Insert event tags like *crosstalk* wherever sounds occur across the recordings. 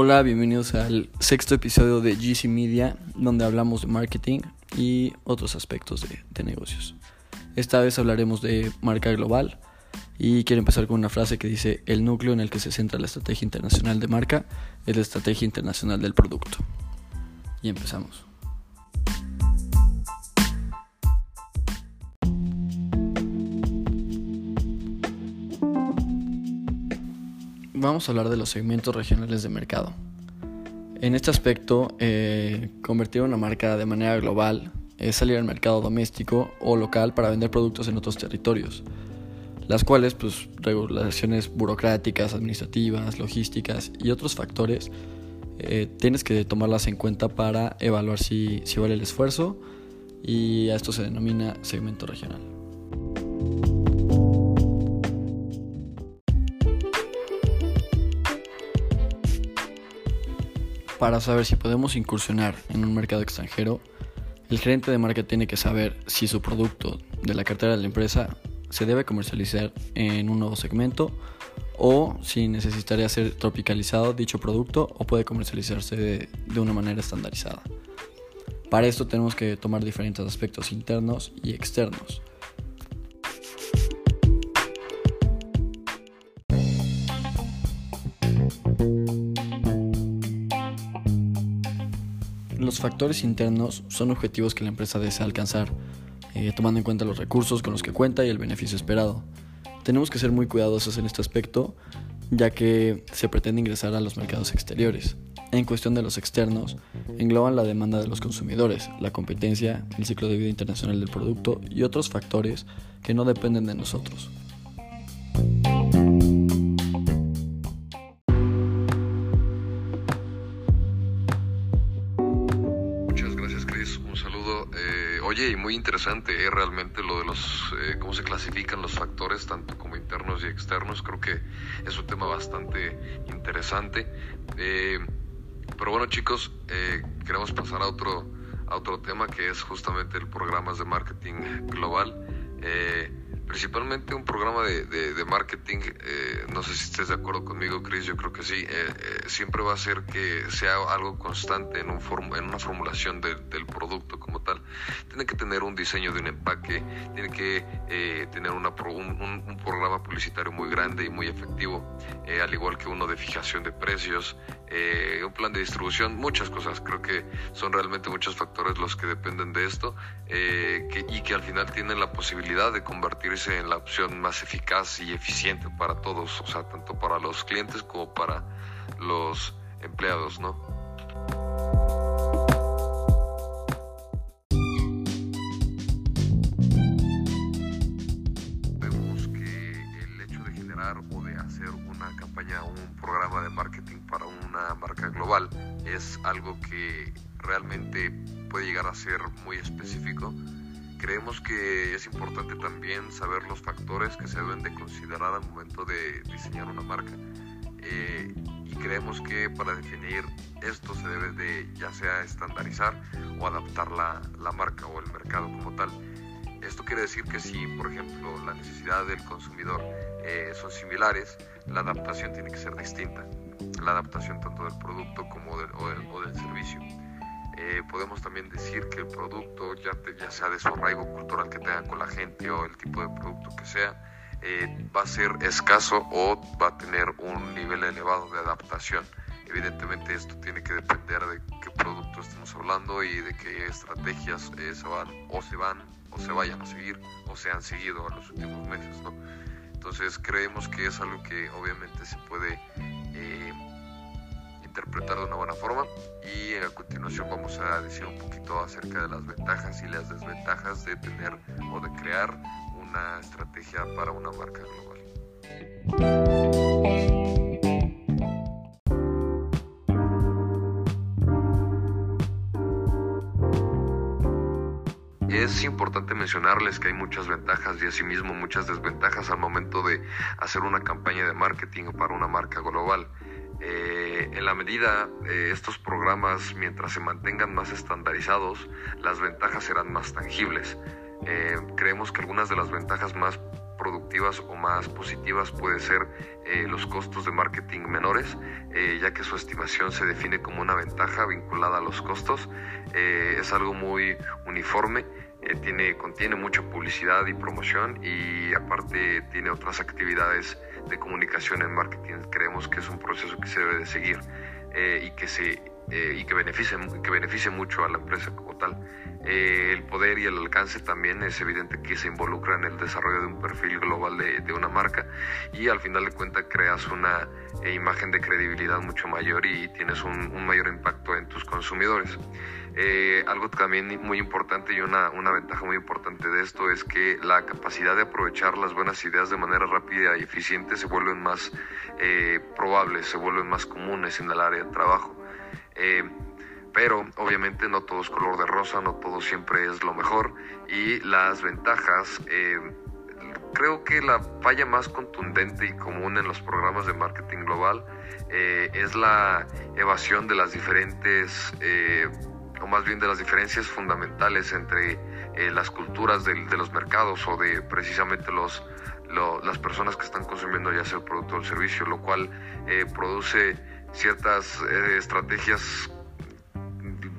Hola, bienvenidos al sexto episodio de GC Media, donde hablamos de marketing y otros aspectos de, negocios. Esta vez hablaremos de marca global y quiero empezar con una frase que dice, el núcleo en el que se centra la estrategia internacional de marca es la estrategia internacional del producto. Y empezamos. Vamos a hablar de los segmentos regionales de mercado. En este aspecto, eh, convertir una marca de manera global es salir al mercado doméstico o local para vender productos en otros territorios, las cuales, pues, regulaciones burocráticas, administrativas, logísticas y otros factores, eh, tienes que tomarlas en cuenta para evaluar si, si vale el esfuerzo y a esto se denomina segmento regional. Para saber si podemos incursionar en un mercado extranjero, el gerente de marca tiene que saber si su producto de la cartera de la empresa se debe comercializar en un nuevo segmento o si necesitaría ser tropicalizado dicho producto o puede comercializarse de, de una manera estandarizada. Para esto tenemos que tomar diferentes aspectos internos y externos. Los factores internos son objetivos que la empresa desea alcanzar, eh, tomando en cuenta los recursos con los que cuenta y el beneficio esperado. Tenemos que ser muy cuidadosos en este aspecto, ya que se pretende ingresar a los mercados exteriores. En cuestión de los externos, engloban la demanda de los consumidores, la competencia, el ciclo de vida internacional del producto y otros factores que no dependen de nosotros. Interesante ¿eh? realmente lo de los, eh, cómo se clasifican los factores, tanto como internos y externos. Creo que es un tema bastante interesante. Eh, pero bueno, chicos, queremos pasar a otro, a otro tema que es justamente el programas de marketing global principalmente un programa de, de, marketing, eh, no sé si estés de acuerdo conmigo, Chris, yo creo que sí, siempre va a ser que sea algo constante en, un en una formulación del producto. Tiene que tener un diseño de un empaque, tiene que tener una un, programa publicitario muy grande y muy efectivo, al igual que uno de fijación de precios, un plan de distribución, muchas cosas. Creo que son realmente muchos factores los que dependen de esto y que al final tienen la posibilidad de convertir en la opción más eficaz y eficiente para todos, o sea, tanto para los clientes como para los empleados, ¿no? Es algo que realmente puede llegar a ser muy específico Creemos que es importante también saber los factores que se deben de considerar al momento de diseñar una marca. Eh, y creemos que para definir esto se debe de ya sea estandarizar o adaptar la, la marca o el mercado como tal. Esto quiere decir que si, por ejemplo, la necesidad del consumidor eh, son similares, la adaptación tiene que ser distinta. La adaptación tanto del producto como del, o del servicio. Eh, podemos también decir que el producto, ya, ya sea de su arraigo cultural que tenga con la gente o el tipo de producto que sea, eh, va a ser escaso o va a tener un nivel elevado de adaptación. Evidentemente esto tiene que depender de qué producto estamos hablando y de qué estrategias eh, se van o se van o se vayan a seguir o se han seguido en los últimos meses. Entonces creemos que es algo que obviamente se puede interpretar de una buena forma y a continuación vamos a decir un poquito acerca de las ventajas y las desventajas de tener o de crear una estrategia para una marca global. Es importante mencionarles que hay muchas ventajas y asimismo muchas desventajas al momento de hacer una campaña de marketing para una marca global. Eh, en la medida eh, estos programas, mientras se mantengan más estandarizados, las ventajas serán más tangibles. Eh, creemos que algunas de las ventajas más o más positivas puede ser eh, los costos de marketing menores, eh, ya que su estimación se define como una ventaja vinculada a los costos. es algo muy uniforme, tiene, contiene mucha publicidad y promoción y aparte tiene otras actividades de comunicación en marketing. Creemos que es un proceso que se debe de seguir y que se y que beneficie, que beneficie mucho a la empresa como tal. Eh, el poder y el alcance también es evidente que se involucra en el desarrollo de un perfil global de, una marca y al final de cuentas creas una eh, imagen de credibilidad mucho mayor y tienes un, mayor impacto en tus consumidores. Eh, algo también muy importante y una, una, ventaja muy importante de esto es que la capacidad de aprovechar las buenas ideas de manera rápida y eficiente se vuelven más probables, se vuelven más comunes en el área de trabajo pero obviamente no todo es color de rosa, no todo siempre es lo mejor. Y las ventajas, eh, creo que la falla más contundente y común en los programas de marketing global eh, es la evasión de las diferentes, eh, o más bien de las diferencias fundamentales entre las culturas de, los mercados o de precisamente los, las personas que están consumiendo ya sea el producto o el servicio, lo cual produce ciertas estrategias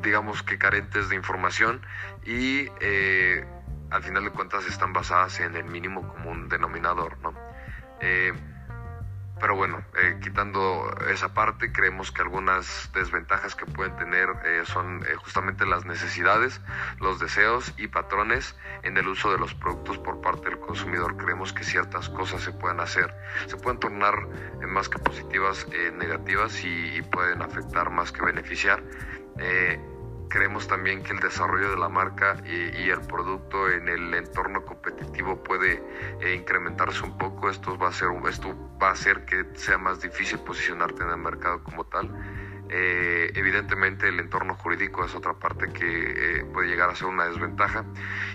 digamos que carentes de información y eh, al final de cuentas están basadas en el mínimo común denominador, ¿no? Eh, pero bueno, eh, quitando esa parte, creemos que algunas desventajas que pueden tener son justamente las necesidades, los deseos y patrones en el uso de los productos por parte del consumidor. Creemos que ciertas cosas se pueden hacer, se pueden tornar más que positivas, negativas y, y, pueden afectar más que beneficiar. Eh, creemos también que el desarrollo de la marca y, el producto en el entorno competitivo puede eh, incrementarse un poco. Esto va a ser esto va a hacer que sea más difícil posicionarte en el mercado como tal. Eh, evidentemente el entorno jurídico es otra parte que puede llegar a ser una desventaja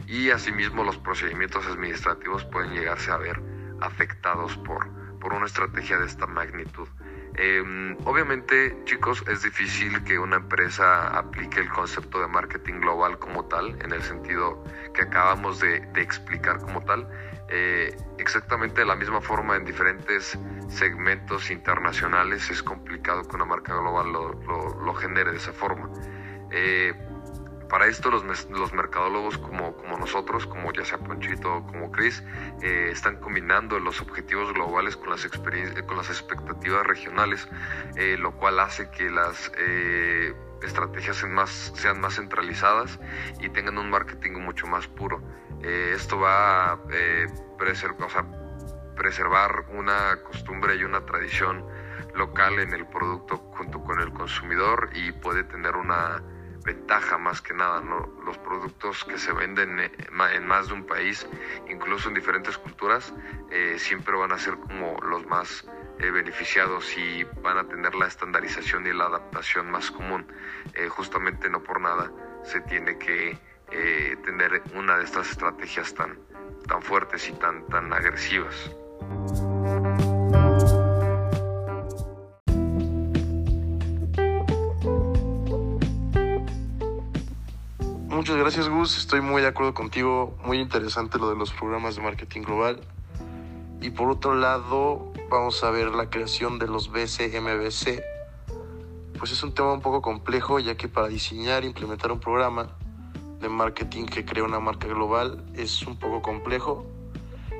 y asimismo los procedimientos administrativos pueden llegarse a ver afectados por, por una estrategia de esta magnitud. Em, obviamente, chicos, es difícil que una empresa aplique el concepto de marketing global como tal, en el sentido que acabamos de, explicar como tal, eh, exactamente de la misma forma en diferentes segmentos internacionales. Es complicado que una marca global lo, genere de esa forma. Eh, para esto los, los mercadólogos como, como, nosotros, como ya sea Ponchito o como Chris, eh, están combinando los objetivos globales con las, con las expectativas regionales, eh, lo cual hace que las eh, estrategias sean más, sean más centralizadas y tengan un marketing mucho más puro. esto va a preservar, preservar una costumbre y una tradición local en el producto junto con el consumidor y puede tener una ventaja más que nada, ¿no? Los productos que se venden eh, en más de un país, incluso en diferentes culturas, eh, siempre van a ser como los más eh, beneficiados y van a tener la estandarización y la adaptación más común. justamente no por nada se tiene que tener una de estas estrategias tan, tan fuertes y tan, tan agresivas. Muchas gracias Gus, estoy muy de acuerdo contigo, muy interesante lo de los programas de marketing global. Y por otro lado, vamos a ver la creación de los BCMBC. Pues es un tema un poco complejo, ya que para diseñar e implementar un programa de marketing que crea una marca global es un poco complejo.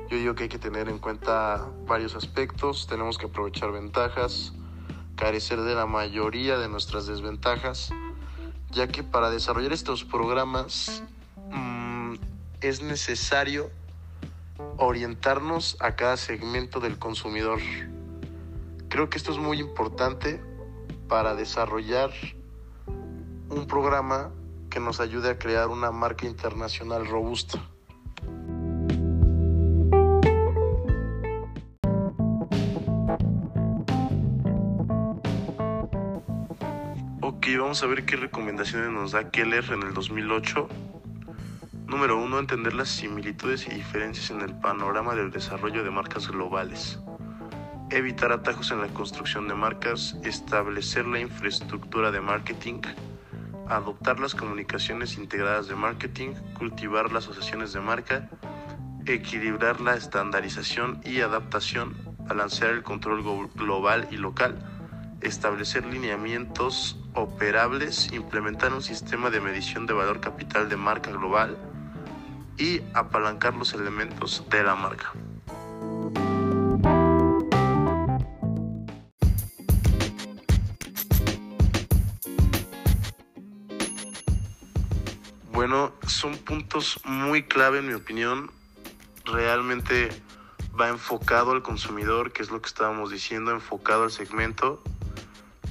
Yo digo que hay que tener en cuenta varios aspectos, tenemos que aprovechar ventajas, carecer de la mayoría de nuestras desventajas ya que para desarrollar estos programas mm, es necesario orientarnos a cada segmento del consumidor. Creo que esto es muy importante para desarrollar un programa que nos ayude a crear una marca internacional robusta. Vamos a ver qué recomendaciones nos da Keller en el 2008. Número 1. Entender las similitudes y diferencias en el panorama del desarrollo de marcas globales. Evitar atajos en la construcción de marcas, establecer la infraestructura de marketing, adoptar las comunicaciones integradas de marketing, cultivar las asociaciones de marca equilibrar la estandarización y adaptación, balancear el control global y local, establecer lineamientos operables, implementar un sistema de medición de valor capital de marca global y apalancar los elementos de la marca. Bueno, son puntos muy clave en mi opinión. Realmente va enfocado al consumidor, que es lo que estábamos diciendo, enfocado al segmento.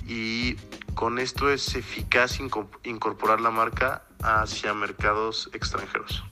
Y con esto es eficaz incorporar la marca hacia mercados extranjeros.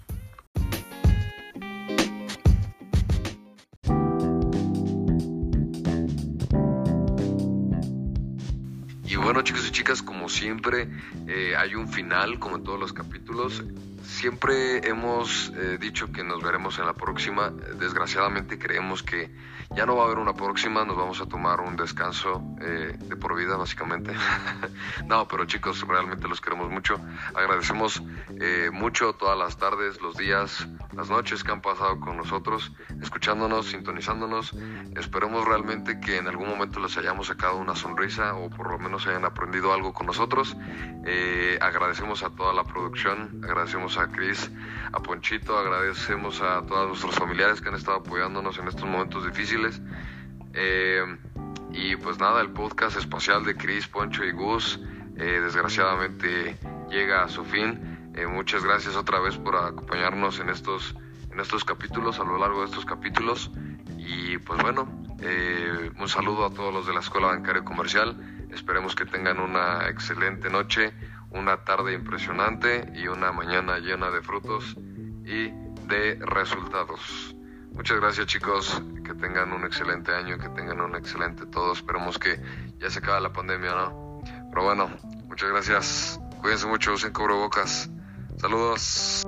Y bueno chicos y chicas, como siempre, eh, hay un final, como en todos los capítulos. Siempre hemos eh, dicho que nos veremos en la próxima. Desgraciadamente creemos que ya no va a haber una próxima. Nos vamos a tomar un descanso eh, de por vida, básicamente. *laughs* no, pero chicos, realmente los queremos mucho. Agradecemos eh, mucho todas las tardes, los días, las noches que han pasado con nosotros, escuchándonos, sintonizándonos. Esperemos realmente que en algún momento les hayamos sacado una sonrisa o por lo menos hayan aprendido algo con nosotros. agradecemos a toda la producción, agradecemos a Cris, a Ponchito, agradecemos a todos nuestros familiares que han estado apoyándonos en estos momentos difíciles. Eh, y pues nada, el podcast espacial de Cris, Poncho y Gus eh, desgraciadamente llega a su fin. Eh, muchas gracias otra vez por acompañarnos en estos, en estos capítulos, a lo largo de estos capítulos. Y pues bueno, un saludo a todos los de la Escuela Bancaria Comercial. Esperemos que tengan una excelente noche, una tarde impresionante y una mañana llena de frutos y de resultados. Muchas gracias chicos, que tengan un excelente año, que tengan un excelente todo. Esperemos que ya se acabe la pandemia, ¿no? Pero bueno, muchas gracias. Cuídense mucho, usen cubrebocas. Saludos.